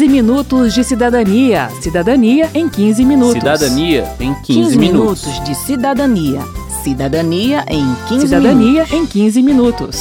15 minutos de cidadania. Cidadania em 15 minutos. Cidadania em 15, 15 minutos. minutos de cidadania. Cidadania em 15 Cidadania minutos. em 15 minutos.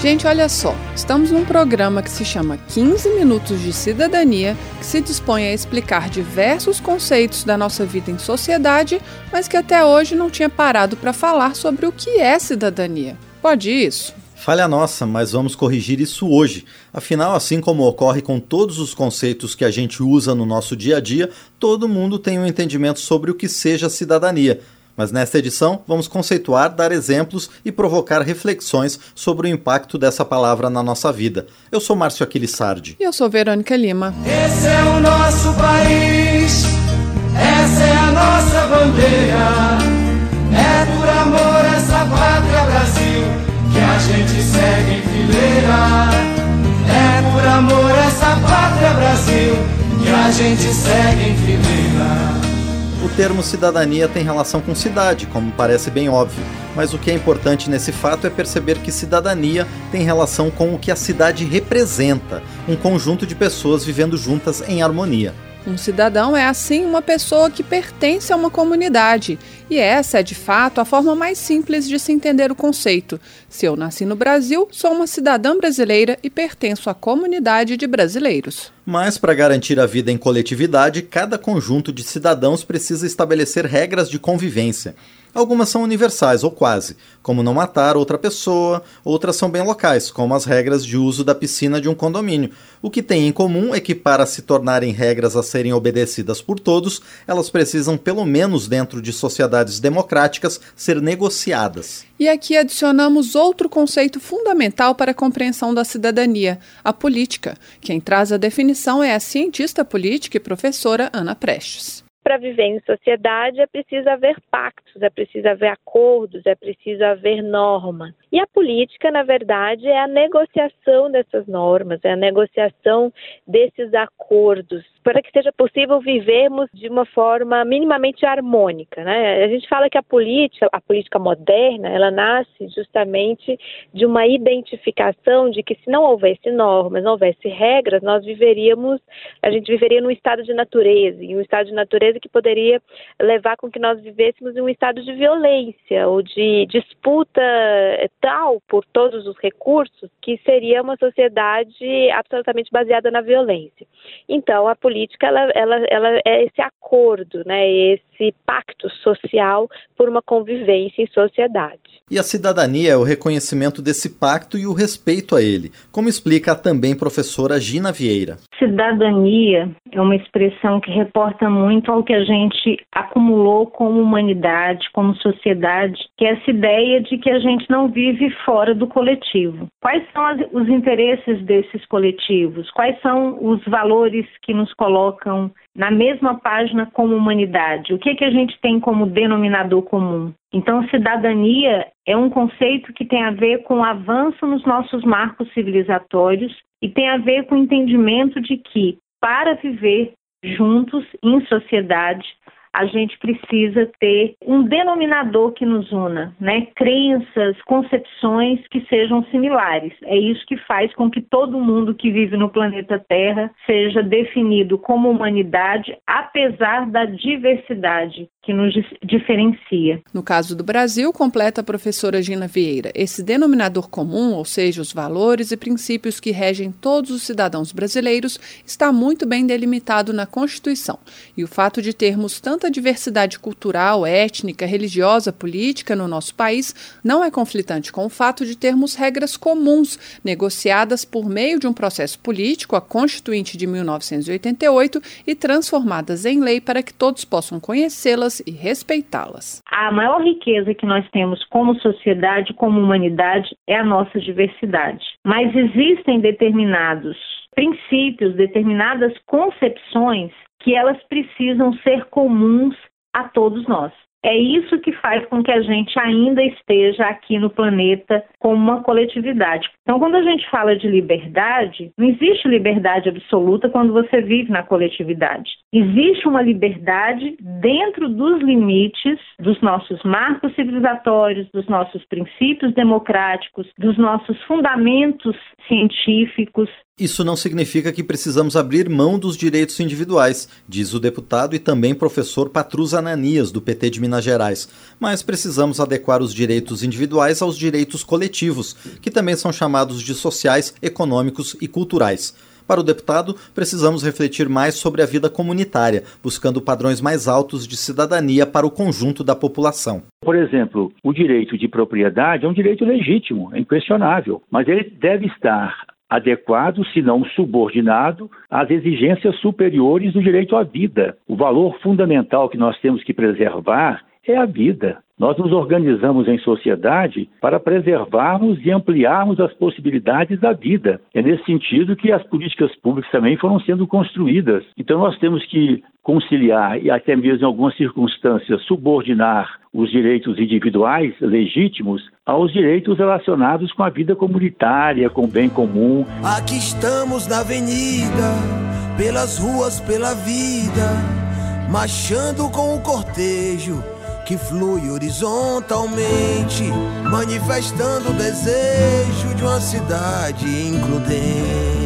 Gente, olha só, estamos num programa que se chama 15 Minutos de Cidadania, que se dispõe a explicar diversos conceitos da nossa vida em sociedade, mas que até hoje não tinha parado para falar sobre o que é cidadania. Pode isso? Falha nossa, mas vamos corrigir isso hoje. Afinal, assim como ocorre com todos os conceitos que a gente usa no nosso dia a dia, todo mundo tem um entendimento sobre o que seja cidadania. Mas nesta edição, vamos conceituar, dar exemplos e provocar reflexões sobre o impacto dessa palavra na nossa vida. Eu sou Márcio Aquiles Sardi. E eu sou Verônica Lima. Esse é o nosso país, gente segue em fileira. O termo cidadania tem relação com cidade, como parece bem óbvio, mas o que é importante nesse fato é perceber que cidadania tem relação com o que a cidade representa, um conjunto de pessoas vivendo juntas em harmonia. Um cidadão é, assim, uma pessoa que pertence a uma comunidade. E essa é, de fato, a forma mais simples de se entender o conceito. Se eu nasci no Brasil, sou uma cidadã brasileira e pertenço à comunidade de brasileiros. Mas, para garantir a vida em coletividade, cada conjunto de cidadãos precisa estabelecer regras de convivência. Algumas são universais ou quase, como não matar outra pessoa, outras são bem locais, como as regras de uso da piscina de um condomínio. O que tem em comum é que, para se tornarem regras a serem obedecidas por todos, elas precisam, pelo menos dentro de sociedades democráticas, ser negociadas. E aqui adicionamos outro conceito fundamental para a compreensão da cidadania, a política. Quem traz a definição é a cientista política e professora Ana Prestes. Para viver em sociedade é preciso haver pactos, é preciso haver acordos, é preciso haver normas. E a política, na verdade, é a negociação dessas normas, é a negociação desses acordos, para que seja possível vivermos de uma forma minimamente harmônica. Né? A gente fala que a política, a política moderna, ela nasce justamente de uma identificação de que se não houvesse normas, não houvesse regras, nós viveríamos, a gente viveria num estado de natureza, e um estado de natureza que poderia levar com que nós vivêssemos em um estado de violência ou de disputa tal por todos os recursos que seria uma sociedade absolutamente baseada na violência. Então, a política ela, ela, ela é esse acordo, né, esse pacto social por uma convivência em sociedade. E a cidadania é o reconhecimento desse pacto e o respeito a ele, como explica a também professora Gina Vieira. Cidadania é uma expressão que reporta muito ao que a gente acumulou como humanidade, como sociedade, que é essa ideia de que a gente não vive fora do coletivo. Quais são as, os interesses desses coletivos? Quais são os valores que nos colocam na mesma página como humanidade? O que, que a gente tem como denominador comum? Então, cidadania é um conceito que tem a ver com o avanço nos nossos marcos civilizatórios e tem a ver com o entendimento de que, para viver juntos em sociedade, a gente precisa ter um denominador que nos una, né? Crenças, concepções que sejam similares. É isso que faz com que todo mundo que vive no planeta Terra seja definido como humanidade, apesar da diversidade que nos diferencia. No caso do Brasil, completa a professora Gina Vieira, esse denominador comum, ou seja, os valores e princípios que regem todos os cidadãos brasileiros, está muito bem delimitado na Constituição. E o fato de termos tanta diversidade cultural, étnica, religiosa, política no nosso país não é conflitante com o fato de termos regras comuns negociadas por meio de um processo político, a Constituinte de 1988, e transformadas em lei para que todos possam conhecê-las e respeitá-las. A maior riqueza que nós temos como sociedade, como humanidade, é a nossa diversidade. Mas existem determinados princípios, determinadas concepções que elas precisam ser comuns a todos nós. É isso que faz com que a gente ainda esteja aqui no planeta como uma coletividade. Então, quando a gente fala de liberdade, não existe liberdade absoluta quando você vive na coletividade. Existe uma liberdade dentro dos limites dos nossos marcos civilizatórios, dos nossos princípios democráticos, dos nossos fundamentos científicos, isso não significa que precisamos abrir mão dos direitos individuais, diz o deputado e também professor Patrus Ananias, do PT de Minas Gerais. Mas precisamos adequar os direitos individuais aos direitos coletivos, que também são chamados de sociais, econômicos e culturais. Para o deputado, precisamos refletir mais sobre a vida comunitária, buscando padrões mais altos de cidadania para o conjunto da população. Por exemplo, o direito de propriedade é um direito legítimo, é inquestionável, mas ele deve estar adequado, se não subordinado, às exigências superiores do direito à vida. O valor fundamental que nós temos que preservar é a vida. Nós nos organizamos em sociedade para preservarmos e ampliarmos as possibilidades da vida. É nesse sentido que as políticas públicas também foram sendo construídas. Então nós temos que conciliar e até mesmo em algumas circunstâncias subordinar os direitos individuais legítimos aos direitos relacionados com a vida comunitária, com o bem comum. Aqui estamos na avenida, pelas ruas, pela vida, marchando com o cortejo que flui horizontalmente, manifestando o desejo de uma cidade includente.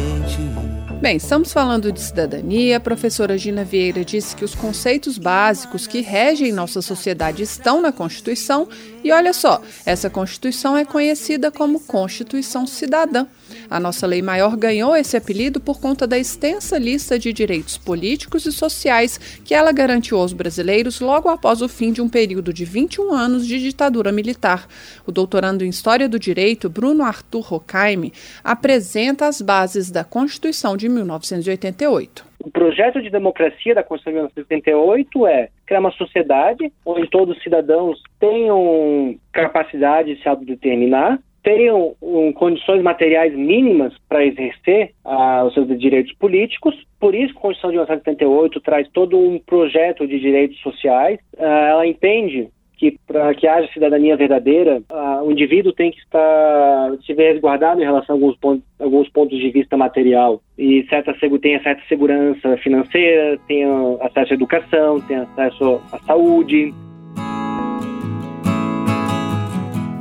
Bem, estamos falando de cidadania. A professora Gina Vieira disse que os conceitos básicos que regem nossa sociedade estão na Constituição. E olha só, essa Constituição é conhecida como Constituição Cidadã. A nossa lei maior ganhou esse apelido por conta da extensa lista de direitos políticos e sociais que ela garantiu aos brasileiros logo após o fim de um período de 21 anos de ditadura militar. O doutorando em História do Direito, Bruno Arthur Rocaime, apresenta as bases da Constituição de 1988. O projeto de democracia da Constituição de 1988 é criar uma sociedade onde todos os cidadãos tenham capacidade de se autodeterminar, tenham um, condições materiais mínimas para exercer uh, os seus direitos políticos. Por isso, a Constituição de 1978 traz todo um projeto de direitos sociais. Uh, ela entende que para que haja cidadania verdadeira, o indivíduo tem que estar se ver resguardado em relação a alguns pontos, alguns pontos de vista material. E certa tenha certa segurança financeira, tenha acesso à educação, tenha acesso à saúde,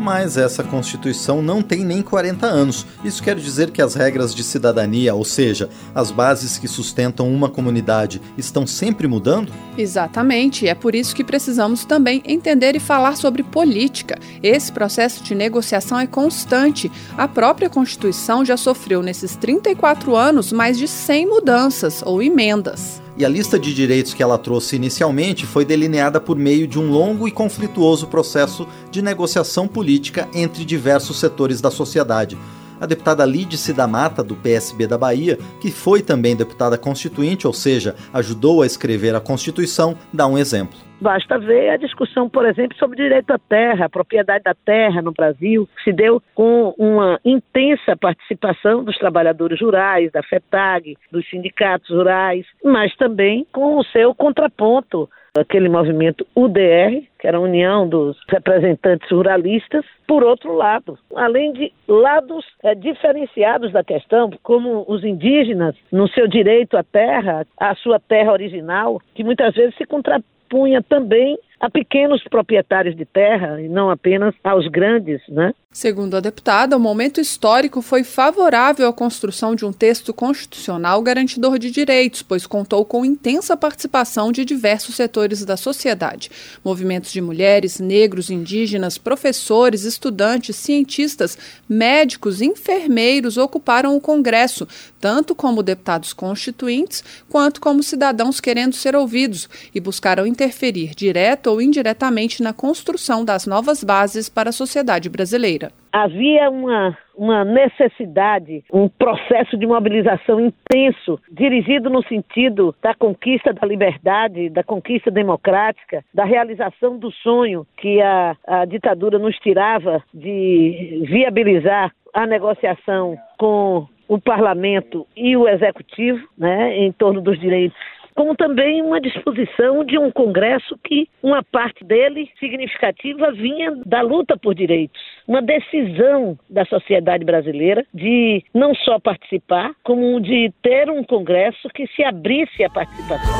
mas essa Constituição não tem nem 40 anos. Isso quer dizer que as regras de cidadania, ou seja, as bases que sustentam uma comunidade, estão sempre mudando? Exatamente, é por isso que precisamos também entender e falar sobre política. Esse processo de negociação é constante. A própria Constituição já sofreu nesses 34 anos mais de 100 mudanças ou emendas e a lista de direitos que ela trouxe inicialmente foi delineada por meio de um longo e conflituoso processo de negociação política entre diversos setores da sociedade. A deputada Lídice da Mata, do PSB da Bahia, que foi também deputada constituinte, ou seja, ajudou a escrever a Constituição, dá um exemplo. Basta ver a discussão, por exemplo, sobre direito à terra, propriedade da terra no Brasil, que se deu com uma intensa participação dos trabalhadores rurais, da FETAG, dos sindicatos rurais, mas também com o seu contraponto aquele movimento UDR, que era a União dos Representantes Ruralistas, por outro lado, além de lados é, diferenciados da questão, como os indígenas, no seu direito à terra, à sua terra original, que muitas vezes se contra punha também a pequenos proprietários de terra e não apenas aos grandes, né? Segundo a deputada, o momento histórico foi favorável à construção de um texto constitucional garantidor de direitos, pois contou com intensa participação de diversos setores da sociedade. Movimentos de mulheres, negros, indígenas, professores, estudantes, cientistas, médicos, enfermeiros ocuparam o Congresso, tanto como deputados constituintes quanto como cidadãos querendo ser ouvidos, e buscaram interferir direto indiretamente na construção das novas bases para a sociedade brasileira. Havia uma, uma necessidade, um processo de mobilização intenso, dirigido no sentido da conquista da liberdade, da conquista democrática, da realização do sonho que a, a ditadura nos tirava de viabilizar a negociação com o parlamento e o executivo, né, em torno dos direitos como também uma disposição de um Congresso que uma parte dele significativa vinha da luta por direitos. Uma decisão da sociedade brasileira de não só participar, como de ter um Congresso que se abrisse à participação.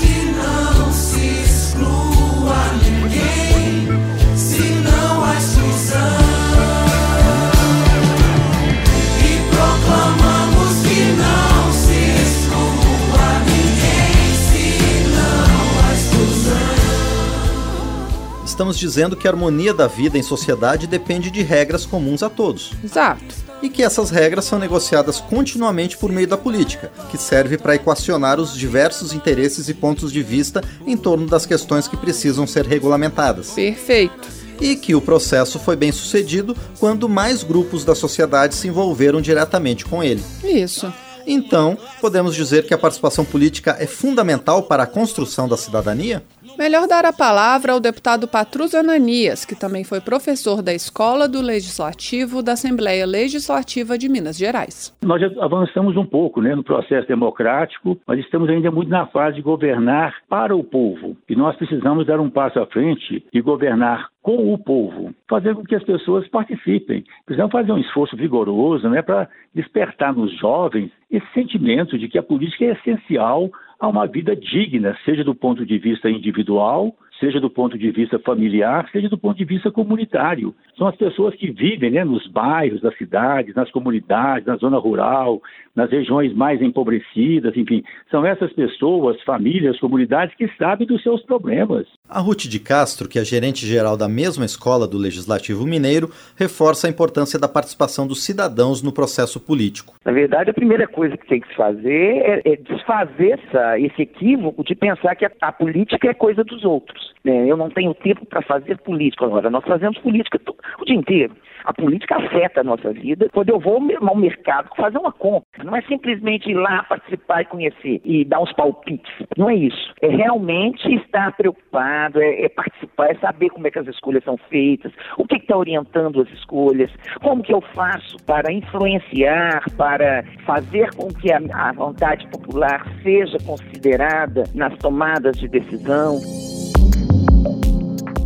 que não se exclua ninguém, a exclusão. Estamos dizendo que a harmonia da vida em sociedade depende de regras comuns a todos. Exato. E que essas regras são negociadas continuamente por meio da política, que serve para equacionar os diversos interesses e pontos de vista em torno das questões que precisam ser regulamentadas. Perfeito e que o processo foi bem sucedido quando mais grupos da sociedade se envolveram diretamente com ele. Isso. Então, podemos dizer que a participação política é fundamental para a construção da cidadania? Melhor dar a palavra ao deputado Patrus Ananias, que também foi professor da Escola do Legislativo da Assembleia Legislativa de Minas Gerais. Nós avançamos um pouco né, no processo democrático, mas estamos ainda muito na fase de governar para o povo. E nós precisamos dar um passo à frente e governar com o povo, fazer com que as pessoas participem. Precisamos fazer um esforço vigoroso né, para despertar nos jovens esse sentimento de que a política é essencial a uma vida digna, seja do ponto de vista individual, seja do ponto de vista familiar, seja do ponto de vista comunitário. São as pessoas que vivem né, nos bairros das cidades, nas comunidades, na zona rural, nas regiões mais empobrecidas, enfim. São essas pessoas, famílias, comunidades que sabem dos seus problemas. A Ruth de Castro, que é gerente geral da mesma escola do Legislativo Mineiro, reforça a importância da participação dos cidadãos no processo político. Na verdade, a primeira coisa que tem que se fazer é, é desfazer essa, esse equívoco de pensar que a, a política é coisa dos outros. Né? Eu não tenho tempo para fazer política agora. Nós fazemos política o dia inteiro. A política afeta a nossa vida quando eu vou ao mercado fazer uma compra. Não é simplesmente ir lá participar e conhecer e dar uns palpites. Não é isso. É realmente estar preocupado, é, é participar, é saber como é que as escolhas são feitas, o que está orientando as escolhas, como que eu faço para influenciar, para fazer com que a, a vontade popular seja considerada nas tomadas de decisão.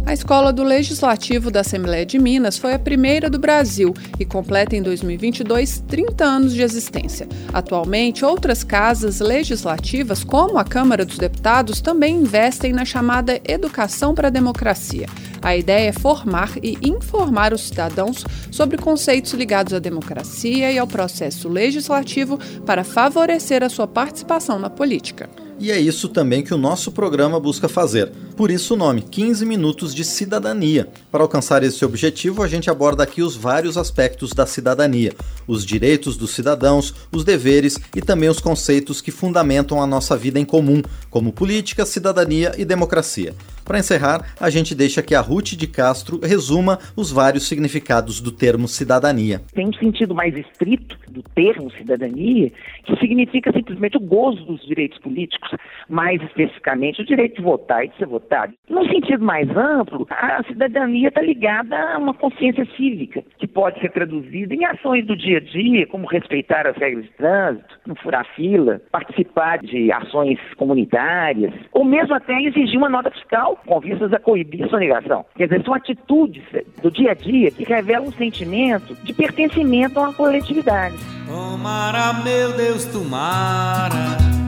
A Escola do Legislativo da Assembleia de Minas foi a primeira do Brasil e completa em 2022 30 anos de existência. Atualmente, outras casas legislativas, como a Câmara dos Deputados, também investem na chamada Educação para a Democracia. A ideia é formar e informar os cidadãos sobre conceitos ligados à democracia e ao processo legislativo para favorecer a sua participação na política. E é isso também que o nosso programa busca fazer. Por isso o nome 15 Minutos de Cidadania. Para alcançar esse objetivo, a gente aborda aqui os vários aspectos da cidadania: os direitos dos cidadãos, os deveres e também os conceitos que fundamentam a nossa vida em comum, como política, cidadania e democracia. Para encerrar, a gente deixa que a Ruth de Castro resuma os vários significados do termo cidadania. Tem um sentido mais estrito do termo cidadania, que significa simplesmente o gozo dos direitos políticos, mais especificamente o direito de votar e de ser votado. No sentido mais amplo, a cidadania está ligada a uma consciência cívica, que pode ser traduzida em ações do dia a dia, como respeitar as regras de trânsito, não furar fila, participar de ações comunitárias, ou mesmo até exigir uma nota fiscal com vistas a coibir sonegação. Quer dizer, são atitudes do dia a dia que revelam um sentimento de pertencimento a uma coletividade. Tomara, meu Deus, tomara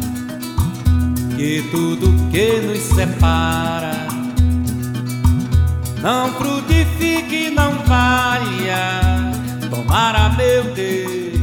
que tudo que nos separa não frutifique, não valha. Tomara, meu Deus.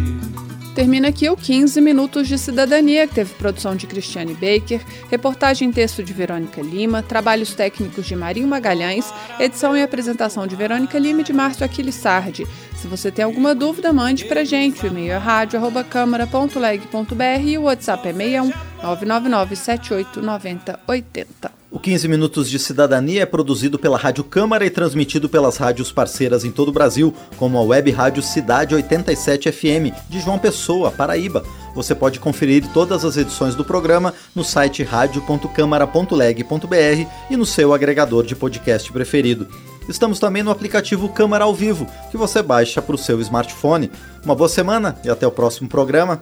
Termina aqui o 15 Minutos de Cidadania, que teve produção de Cristiane Baker, reportagem e texto de Verônica Lima, trabalhos técnicos de Marinho Magalhães, edição e apresentação de Verônica Lima e de Márcio Aquiles Sardi. Se você tem alguma dúvida, mande para gente. O e-mail é rádio.câmara.leg.br e o WhatsApp é 61 999 78 90 80. O 15 Minutos de Cidadania é produzido pela Rádio Câmara e transmitido pelas rádios parceiras em todo o Brasil, como a web rádio Cidade 87 FM, de João Pessoa, Paraíba. Você pode conferir todas as edições do programa no site radio.câmara.leg.br e no seu agregador de podcast preferido. Estamos também no aplicativo Câmara ao Vivo, que você baixa para o seu smartphone. Uma boa semana e até o próximo programa.